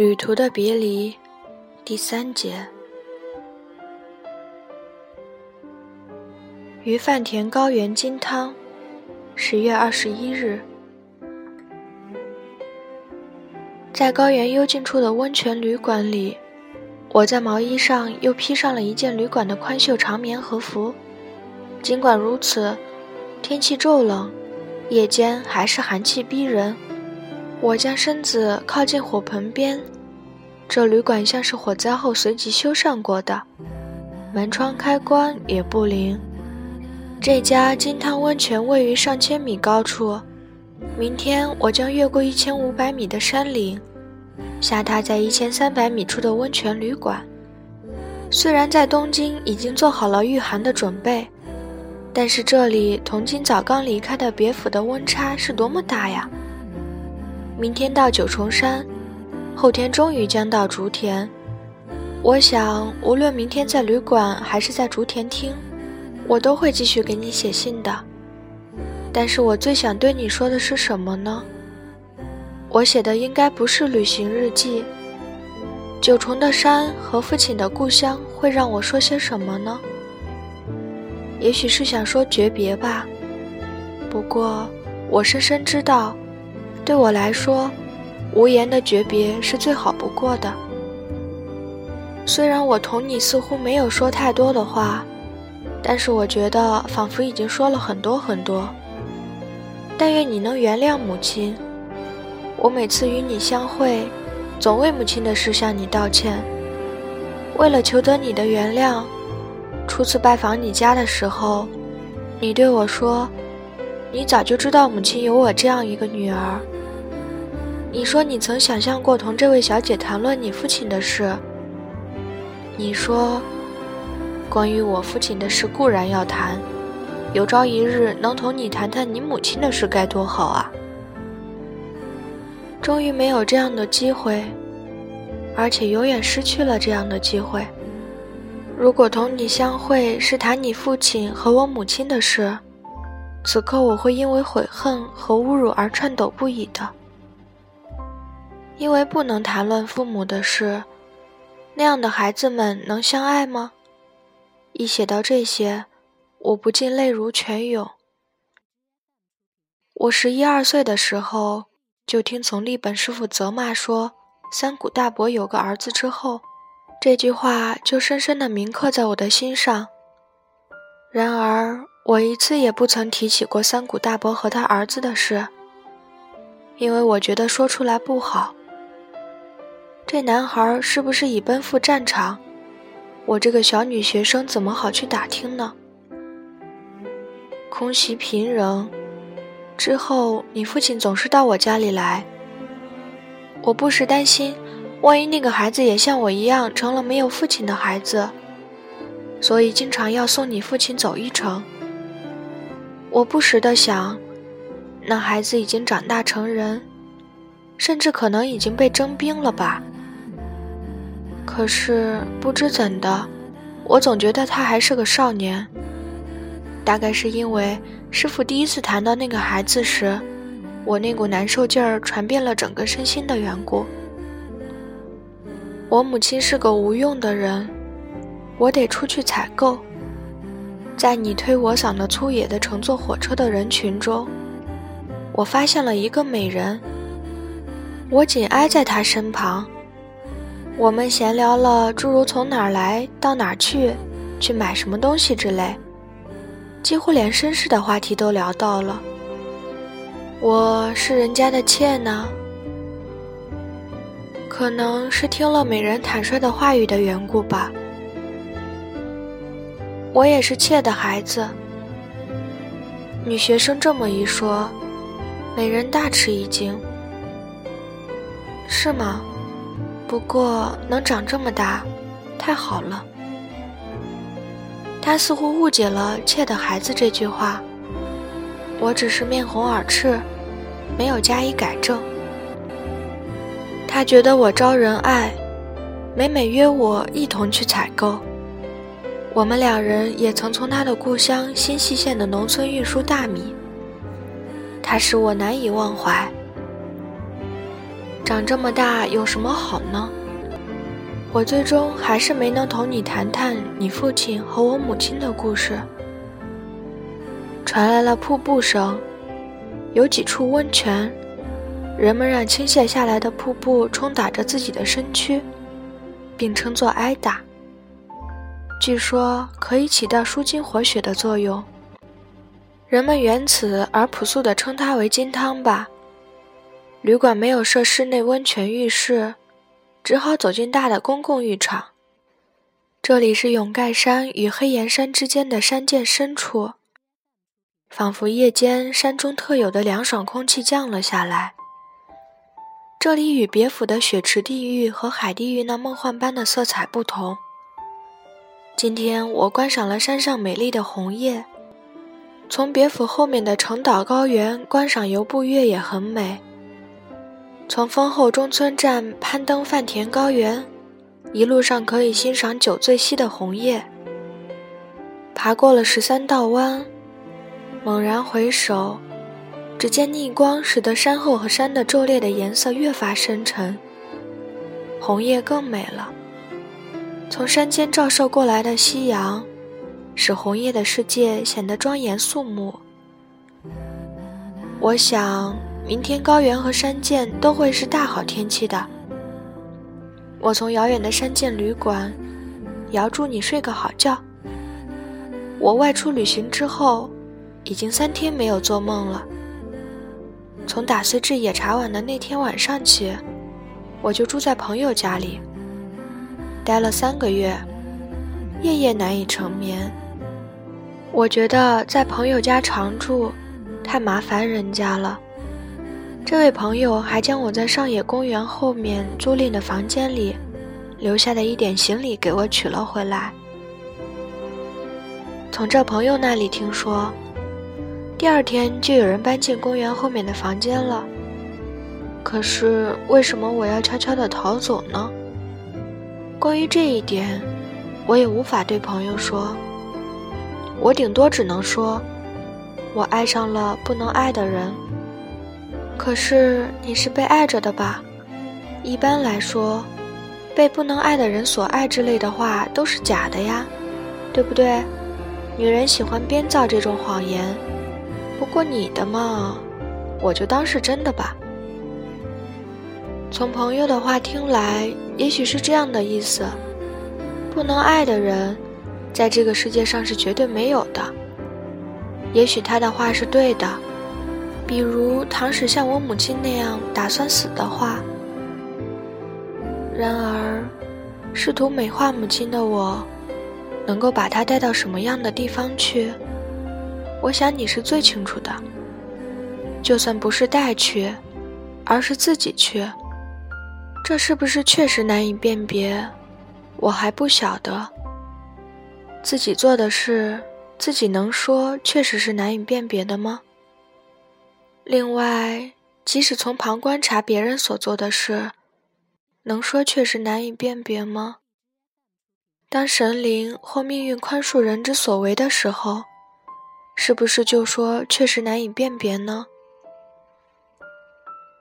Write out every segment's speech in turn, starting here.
旅途的别离，第三节。于饭田高原金汤，十月二十一日，在高原幽静处的温泉旅馆里，我在毛衣上又披上了一件旅馆的宽袖长棉和服。尽管如此，天气骤冷，夜间还是寒气逼人。我将身子靠近火盆边，这旅馆像是火灾后随即修缮过的，门窗开关也不灵。这家金汤温泉位于上千米高处，明天我将越过一千五百米的山岭，下榻在一千三百米处的温泉旅馆。虽然在东京已经做好了御寒的准备，但是这里同今早刚离开的别府的温差是多么大呀！明天到九重山，后天终于将到竹田。我想，无论明天在旅馆还是在竹田厅，我都会继续给你写信的。但是我最想对你说的是什么呢？我写的应该不是旅行日记。九重的山和父亲的故乡会让我说些什么呢？也许是想说诀别吧。不过，我深深知道。对我来说，无言的诀别是最好不过的。虽然我同你似乎没有说太多的话，但是我觉得仿佛已经说了很多很多。但愿你能原谅母亲。我每次与你相会，总为母亲的事向你道歉。为了求得你的原谅，初次拜访你家的时候，你对我说。你早就知道母亲有我这样一个女儿。你说你曾想象过同这位小姐谈论你父亲的事。你说，关于我父亲的事固然要谈，有朝一日能同你谈谈你母亲的事该多好啊！终于没有这样的机会，而且永远失去了这样的机会。如果同你相会是谈你父亲和我母亲的事。此刻我会因为悔恨和侮辱而颤抖不已的，因为不能谈论父母的事。那样的孩子们能相爱吗？一写到这些，我不禁泪如泉涌。我十一二岁的时候，就听从立本师傅责骂说三谷大伯有个儿子之后，这句话就深深的铭刻在我的心上。然而。我一次也不曾提起过三谷大伯和他儿子的事，因为我觉得说出来不好。这男孩是不是已奔赴战场？我这个小女学生怎么好去打听呢？空袭平壤之后，你父亲总是到我家里来。我不时担心，万一那个孩子也像我一样成了没有父亲的孩子，所以经常要送你父亲走一程。我不时地想，那孩子已经长大成人，甚至可能已经被征兵了吧。可是不知怎的，我总觉得他还是个少年。大概是因为师傅第一次谈到那个孩子时，我那股难受劲儿传遍了整个身心的缘故。我母亲是个无用的人，我得出去采购。在你推我搡的粗野的乘坐火车的人群中，我发现了一个美人。我紧挨在她身旁，我们闲聊了诸如从哪儿来到哪儿去，去买什么东西之类，几乎连绅士的话题都聊到了。我是人家的妾呢，可能是听了美人坦率的话语的缘故吧。我也是妾的孩子。女学生这么一说，美人大吃一惊。是吗？不过能长这么大，太好了。他似乎误解了“妾的孩子”这句话。我只是面红耳赤，没有加以改正。他觉得我招人爱，每每约我一同去采购。我们两人也曾从他的故乡新舄县的农村运输大米，他使我难以忘怀。长这么大有什么好呢？我最终还是没能同你谈谈你父亲和我母亲的故事。传来了瀑布声，有几处温泉，人们让倾泻下来的瀑布冲打着自己的身躯，并称作挨打。据说可以起到舒筋活血的作用。人们原此而朴素地称它为金汤吧。旅馆没有设室内温泉浴室，只好走进大的公共浴场。这里是永盖山与黑岩山之间的山涧深处，仿佛夜间山中特有的凉爽空气降了下来。这里与别府的雪池地狱和海地狱那梦幻般的色彩不同。今天我观赏了山上美丽的红叶。从别府后面的城岛高原观赏游步月也很美。从丰后中村站攀登饭田高原，一路上可以欣赏酒醉溪的红叶。爬过了十三道弯，猛然回首，只见逆光使得山后和山的骤烈的颜色越发深沉，红叶更美了。从山间照射过来的夕阳。使红叶的世界显得庄严肃穆。我想，明天高原和山涧都会是大好天气的。我从遥远的山涧旅馆，遥祝你睡个好觉。我外出旅行之后，已经三天没有做梦了。从打碎至野茶碗的那天晚上起，我就住在朋友家里，待了三个月，夜夜难以成眠。我觉得在朋友家常住，太麻烦人家了。这位朋友还将我在上野公园后面租赁的房间里留下的一点行李给我取了回来。从这朋友那里听说，第二天就有人搬进公园后面的房间了。可是为什么我要悄悄地逃走呢？关于这一点，我也无法对朋友说。我顶多只能说，我爱上了不能爱的人。可是你是被爱着的吧？一般来说，被不能爱的人所爱之类的话都是假的呀，对不对？女人喜欢编造这种谎言。不过你的嘛，我就当是真的吧。从朋友的话听来，也许是这样的意思：不能爱的人。在这个世界上是绝对没有的。也许他的话是对的，比如唐使像我母亲那样打算死的话。然而，试图美化母亲的我，能够把她带到什么样的地方去？我想你是最清楚的。就算不是带去，而是自己去，这是不是确实难以辨别？我还不晓得。自己做的事，自己能说，确实是难以辨别的吗？另外，即使从旁观察别人所做的事，能说确实难以辨别吗？当神灵或命运宽恕人之所为的时候，是不是就说确实难以辨别呢？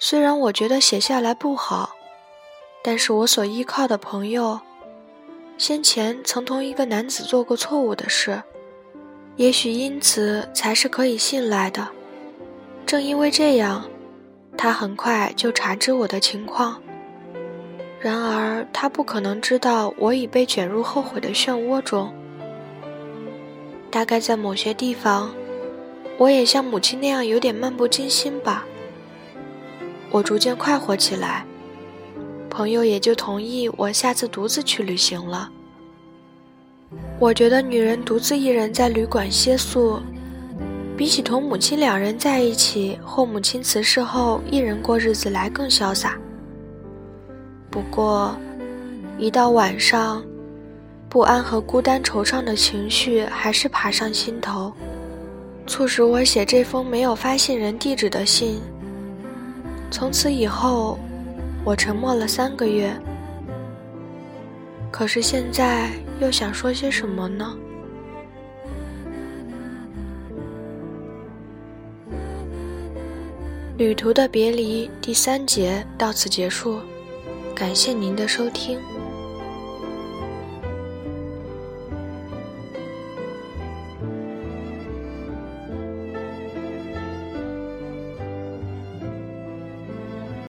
虽然我觉得写下来不好，但是我所依靠的朋友。先前曾同一个男子做过错误的事，也许因此才是可以信赖的。正因为这样，他很快就察知我的情况。然而，他不可能知道我已被卷入后悔的漩涡中。大概在某些地方，我也像母亲那样有点漫不经心吧。我逐渐快活起来。朋友也就同意我下次独自去旅行了。我觉得女人独自一人在旅馆歇宿，比起同母亲两人在一起或母亲辞世后一人过日子来更潇洒。不过，一到晚上，不安和孤单、惆怅的情绪还是爬上心头，促使我写这封没有发信人地址的信。从此以后。我沉默了三个月，可是现在又想说些什么呢？旅途的别离第三节到此结束，感谢您的收听。